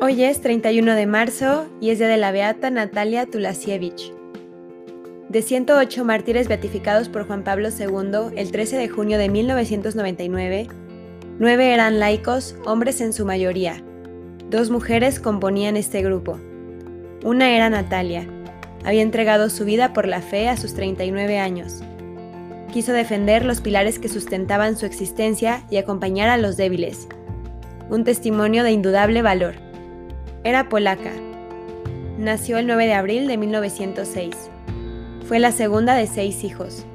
Hoy es 31 de marzo y es día de la beata Natalia Tulasiewicz. De 108 mártires beatificados por Juan Pablo II el 13 de junio de 1999, nueve eran laicos, hombres en su mayoría. Dos mujeres componían este grupo. Una era Natalia. Había entregado su vida por la fe a sus 39 años. Quiso defender los pilares que sustentaban su existencia y acompañar a los débiles. Un testimonio de indudable valor. Era polaca. Nació el 9 de abril de 1906. Fue la segunda de seis hijos.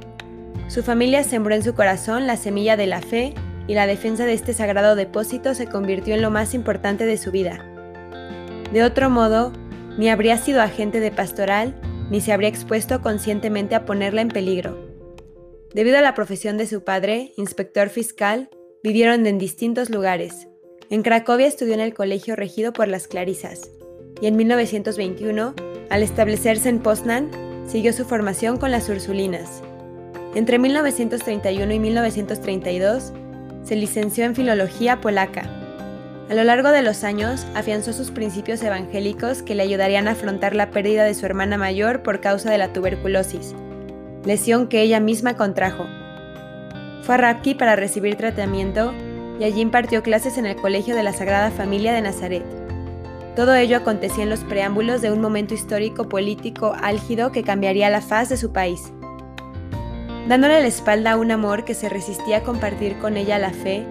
Su familia sembró en su corazón la semilla de la fe y la defensa de este sagrado depósito se convirtió en lo más importante de su vida. De otro modo, ni habría sido agente de pastoral, ni se habría expuesto conscientemente a ponerla en peligro. Debido a la profesión de su padre, inspector fiscal, vivieron en distintos lugares, en Cracovia estudió en el colegio regido por las Clarisas y en 1921, al establecerse en Poznan, siguió su formación con las Ursulinas. Entre 1931 y 1932, se licenció en Filología Polaca. A lo largo de los años, afianzó sus principios evangélicos que le ayudarían a afrontar la pérdida de su hermana mayor por causa de la tuberculosis, lesión que ella misma contrajo. Fue a Rapki para recibir tratamiento y allí impartió clases en el Colegio de la Sagrada Familia de Nazaret. Todo ello acontecía en los preámbulos de un momento histórico político álgido que cambiaría la faz de su país. Dándole la espalda a un amor que se resistía a compartir con ella la fe,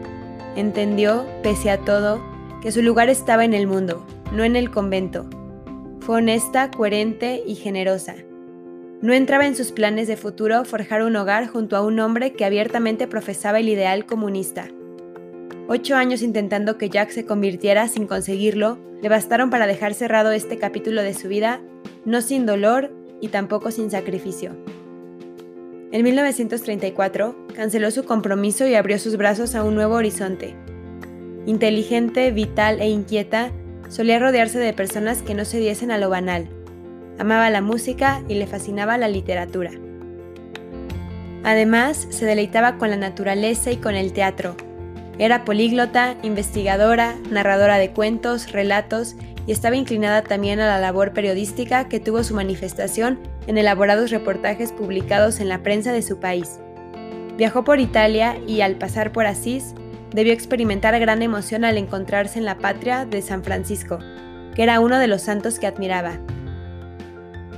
entendió, pese a todo, que su lugar estaba en el mundo, no en el convento. Fue honesta, coherente y generosa. No entraba en sus planes de futuro forjar un hogar junto a un hombre que abiertamente profesaba el ideal comunista. Ocho años intentando que Jack se convirtiera sin conseguirlo, le bastaron para dejar cerrado este capítulo de su vida, no sin dolor y tampoco sin sacrificio. En 1934, canceló su compromiso y abrió sus brazos a un nuevo horizonte. Inteligente, vital e inquieta, solía rodearse de personas que no se diesen a lo banal. Amaba la música y le fascinaba la literatura. Además, se deleitaba con la naturaleza y con el teatro, era políglota, investigadora, narradora de cuentos, relatos y estaba inclinada también a la labor periodística que tuvo su manifestación en elaborados reportajes publicados en la prensa de su país. Viajó por Italia y al pasar por Asís, debió experimentar gran emoción al encontrarse en la patria de San Francisco, que era uno de los santos que admiraba.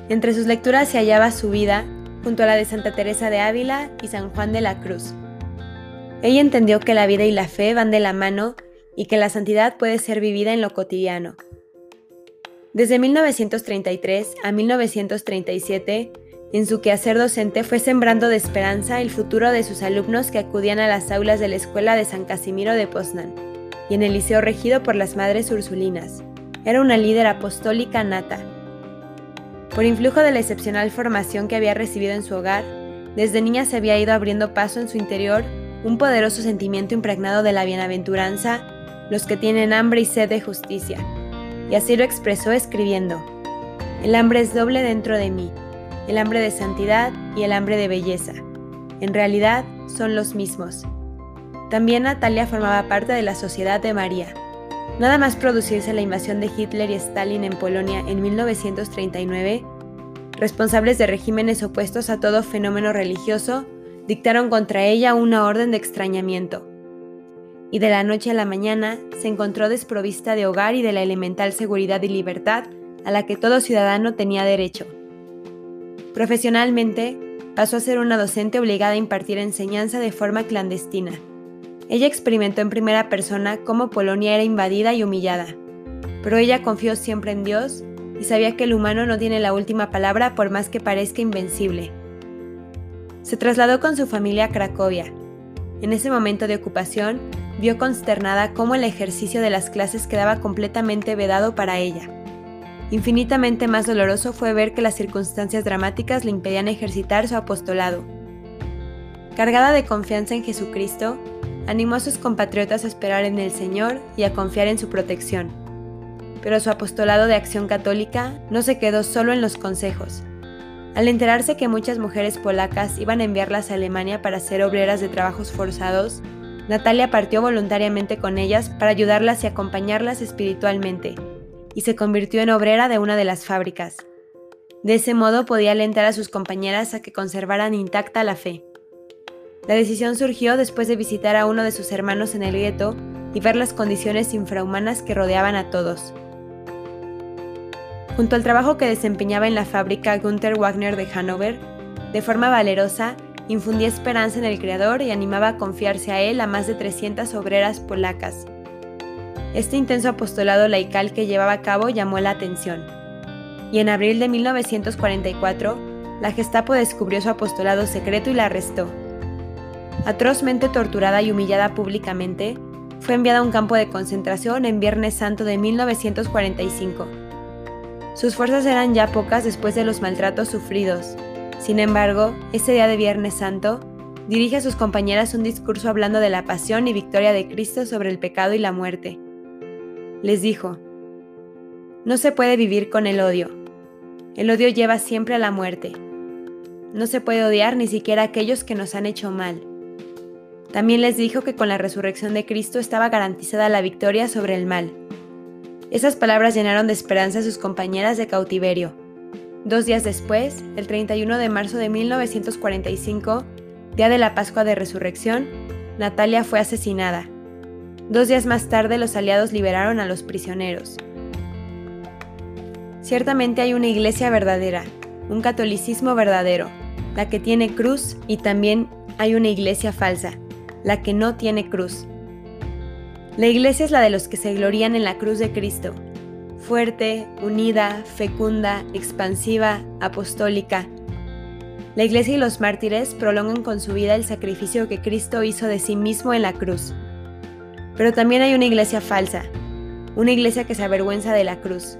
Entre sus lecturas se hallaba su vida, junto a la de Santa Teresa de Ávila y San Juan de la Cruz. Ella entendió que la vida y la fe van de la mano y que la santidad puede ser vivida en lo cotidiano. Desde 1933 a 1937, en su quehacer docente fue sembrando de esperanza el futuro de sus alumnos que acudían a las aulas de la Escuela de San Casimiro de Poznan y en el liceo regido por las Madres Ursulinas. Era una líder apostólica nata. Por influjo de la excepcional formación que había recibido en su hogar, desde niña se había ido abriendo paso en su interior un poderoso sentimiento impregnado de la bienaventuranza, los que tienen hambre y sed de justicia. Y así lo expresó escribiendo, El hambre es doble dentro de mí, el hambre de santidad y el hambre de belleza. En realidad son los mismos. También Natalia formaba parte de la Sociedad de María. Nada más producirse la invasión de Hitler y Stalin en Polonia en 1939, responsables de regímenes opuestos a todo fenómeno religioso, dictaron contra ella una orden de extrañamiento. Y de la noche a la mañana se encontró desprovista de hogar y de la elemental seguridad y libertad a la que todo ciudadano tenía derecho. Profesionalmente, pasó a ser una docente obligada a impartir enseñanza de forma clandestina. Ella experimentó en primera persona cómo Polonia era invadida y humillada, pero ella confió siempre en Dios y sabía que el humano no tiene la última palabra por más que parezca invencible se trasladó con su familia a Cracovia. En ese momento de ocupación, vio consternada cómo el ejercicio de las clases quedaba completamente vedado para ella. Infinitamente más doloroso fue ver que las circunstancias dramáticas le impedían ejercitar su apostolado. Cargada de confianza en Jesucristo, animó a sus compatriotas a esperar en el Señor y a confiar en su protección. Pero su apostolado de acción católica no se quedó solo en los consejos, al enterarse que muchas mujeres polacas iban a enviarlas a Alemania para ser obreras de trabajos forzados, Natalia partió voluntariamente con ellas para ayudarlas y acompañarlas espiritualmente, y se convirtió en obrera de una de las fábricas. De ese modo podía alentar a sus compañeras a que conservaran intacta la fe. La decisión surgió después de visitar a uno de sus hermanos en el gueto y ver las condiciones infrahumanas que rodeaban a todos. Junto al trabajo que desempeñaba en la fábrica Gunther Wagner de Hannover, de forma valerosa, infundía esperanza en el Creador y animaba a confiarse a él a más de 300 obreras polacas. Este intenso apostolado laical que llevaba a cabo llamó la atención, y en abril de 1944, la Gestapo descubrió su apostolado secreto y la arrestó. Atrozmente torturada y humillada públicamente, fue enviada a un campo de concentración en Viernes Santo de 1945. Sus fuerzas eran ya pocas después de los maltratos sufridos. Sin embargo, ese día de Viernes Santo, dirige a sus compañeras un discurso hablando de la pasión y victoria de Cristo sobre el pecado y la muerte. Les dijo, No se puede vivir con el odio. El odio lleva siempre a la muerte. No se puede odiar ni siquiera a aquellos que nos han hecho mal. También les dijo que con la resurrección de Cristo estaba garantizada la victoria sobre el mal. Esas palabras llenaron de esperanza a sus compañeras de cautiverio. Dos días después, el 31 de marzo de 1945, día de la Pascua de Resurrección, Natalia fue asesinada. Dos días más tarde los aliados liberaron a los prisioneros. Ciertamente hay una iglesia verdadera, un catolicismo verdadero, la que tiene cruz y también hay una iglesia falsa, la que no tiene cruz. La iglesia es la de los que se glorían en la cruz de Cristo, fuerte, unida, fecunda, expansiva, apostólica. La iglesia y los mártires prolongan con su vida el sacrificio que Cristo hizo de sí mismo en la cruz. Pero también hay una iglesia falsa, una iglesia que se avergüenza de la cruz,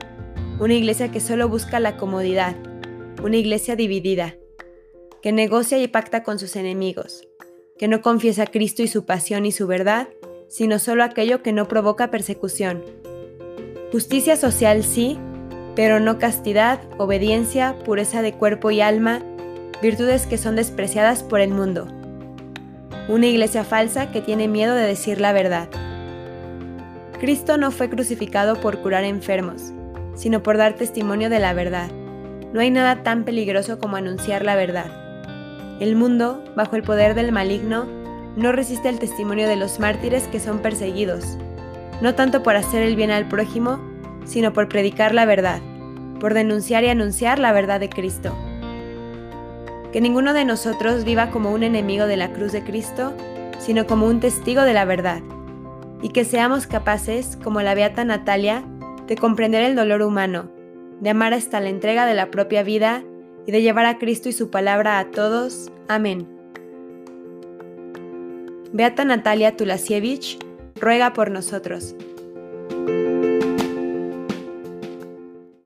una iglesia que solo busca la comodidad, una iglesia dividida, que negocia y pacta con sus enemigos, que no confiesa a Cristo y su pasión y su verdad, sino solo aquello que no provoca persecución. Justicia social sí, pero no castidad, obediencia, pureza de cuerpo y alma, virtudes que son despreciadas por el mundo. Una iglesia falsa que tiene miedo de decir la verdad. Cristo no fue crucificado por curar enfermos, sino por dar testimonio de la verdad. No hay nada tan peligroso como anunciar la verdad. El mundo, bajo el poder del maligno, no resiste el testimonio de los mártires que son perseguidos, no tanto por hacer el bien al prójimo, sino por predicar la verdad, por denunciar y anunciar la verdad de Cristo. Que ninguno de nosotros viva como un enemigo de la cruz de Cristo, sino como un testigo de la verdad, y que seamos capaces, como la beata Natalia, de comprender el dolor humano, de amar hasta la entrega de la propia vida y de llevar a Cristo y su palabra a todos. Amén. Beata Natalia Tulasiewicz, ruega por nosotros.